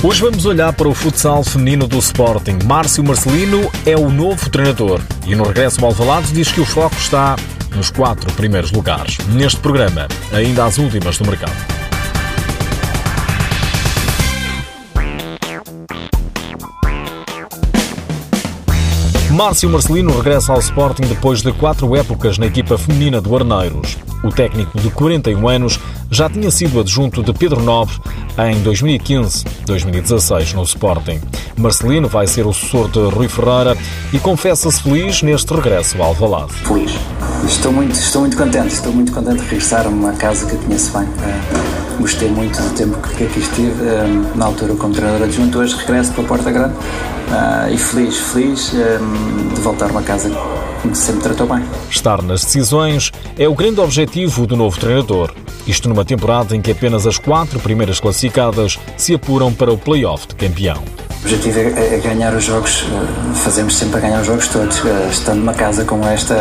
Hoje vamos olhar para o futsal feminino do Sporting. Márcio Marcelino é o novo treinador e no regresso ao Alvalade diz que o foco está nos quatro primeiros lugares. Neste programa, ainda as últimas do mercado. Márcio Marcelino regressa ao Sporting depois de quatro épocas na equipa feminina do Arneiros. O técnico de 41 anos já tinha sido adjunto de Pedro Nobre em 2015-2016 no Sporting. Marcelino vai ser o sucessor de Rui Ferreira e confessa-se feliz neste regresso ao Alvalade. Feliz. Estou muito, estou muito contente, estou muito contente de regressar a uma casa que conheço bem. Uh, gostei muito do tempo que aqui estive, uh, na altura como treinador adjunto, hoje regresso para Porta Grande uh, e feliz, feliz de voltar a uma casa que sempre tratou bem. Estar nas decisões é o grande objetivo do novo treinador. Isto numa temporada em que apenas as quatro primeiras classificadas se apuram para o play-off de campeão. O objetivo é, é ganhar os jogos, fazemos sempre a ganhar os jogos todos. Estando numa casa como esta,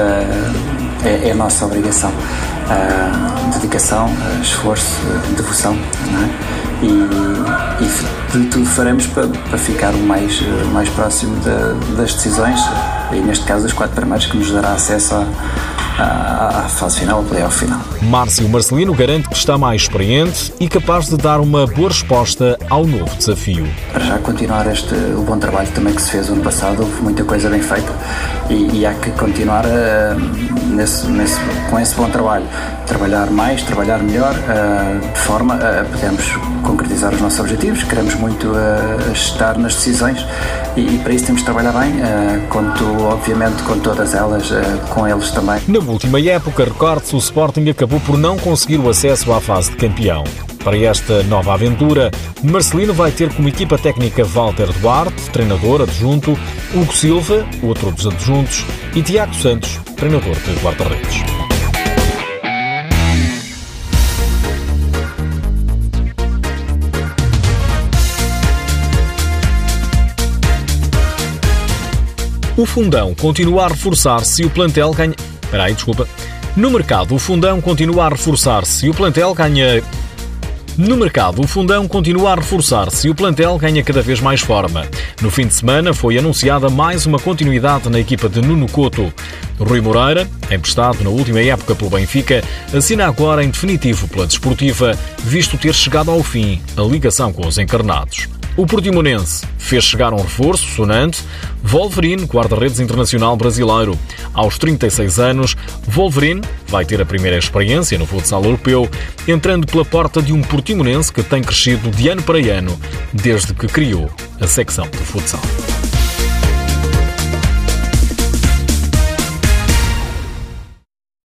é, é a nossa obrigação. Uh, dedicação, esforço, devoção. É? E, e de tudo faremos para, para ficar o mais, mais próximo de, das decisões, e neste caso das quatro primeiras, que nos dará acesso a à, fase final, ao playoff final. Márcio Marcelino garante que está mais experiente e capaz de dar uma boa resposta ao novo desafio. Para já continuar este, o bom trabalho também que se fez ano passado, houve muita coisa bem feita e, e há que continuar uh, nesse, nesse, com esse bom trabalho. Trabalhar mais, trabalhar melhor, uh, de forma a podermos concretizar os nossos objetivos. Queremos muito uh, estar nas decisões e, e, para isso temos de trabalhar bem, conto obviamente com todas elas, com eles também. Na última época, recorde-se, o Sporting acabou por não conseguir o acesso à fase de campeão. Para esta nova aventura, Marcelino vai ter como equipa técnica Walter Duarte, treinador adjunto, Hugo Silva, outro dos adjuntos, e Tiago Santos, treinador de guarda-redes. O fundão continua a reforçar-se e o plantel ganha. Espera aí, desculpa. No mercado, o fundão continua a reforçar-se e o plantel ganha no mercado, o fundão continua a reforçar-se e o plantel ganha cada vez mais forma. No fim de semana foi anunciada mais uma continuidade na equipa de Nuno Couto. Rui Moreira, emprestado na última época pelo Benfica, assina agora em definitivo pela Desportiva, visto ter chegado ao fim a ligação com os encarnados. O Portimonense fez chegar um reforço sonante, Wolverine, guarda-redes internacional brasileiro. Aos 36 anos, Wolverine vai ter a primeira experiência no futsal europeu, entrando pela porta de um Portimonense que tem crescido de ano para ano desde que criou a secção de futsal.